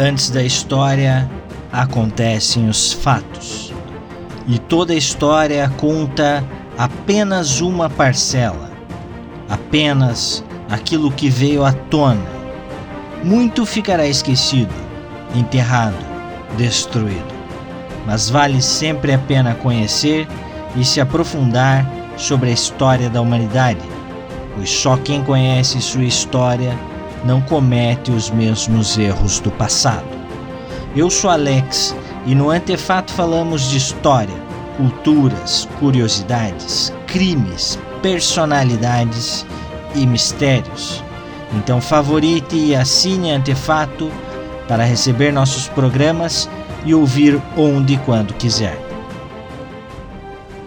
Antes da história acontecem os fatos. E toda história conta apenas uma parcela, apenas aquilo que veio à tona. Muito ficará esquecido, enterrado, destruído. Mas vale sempre a pena conhecer e se aprofundar sobre a história da humanidade, pois só quem conhece sua história não comete os mesmos erros do passado. Eu sou Alex e no Antefato falamos de história, culturas, curiosidades, crimes, personalidades e mistérios. Então favorite e assine Antefato para receber nossos programas e ouvir onde e quando quiser.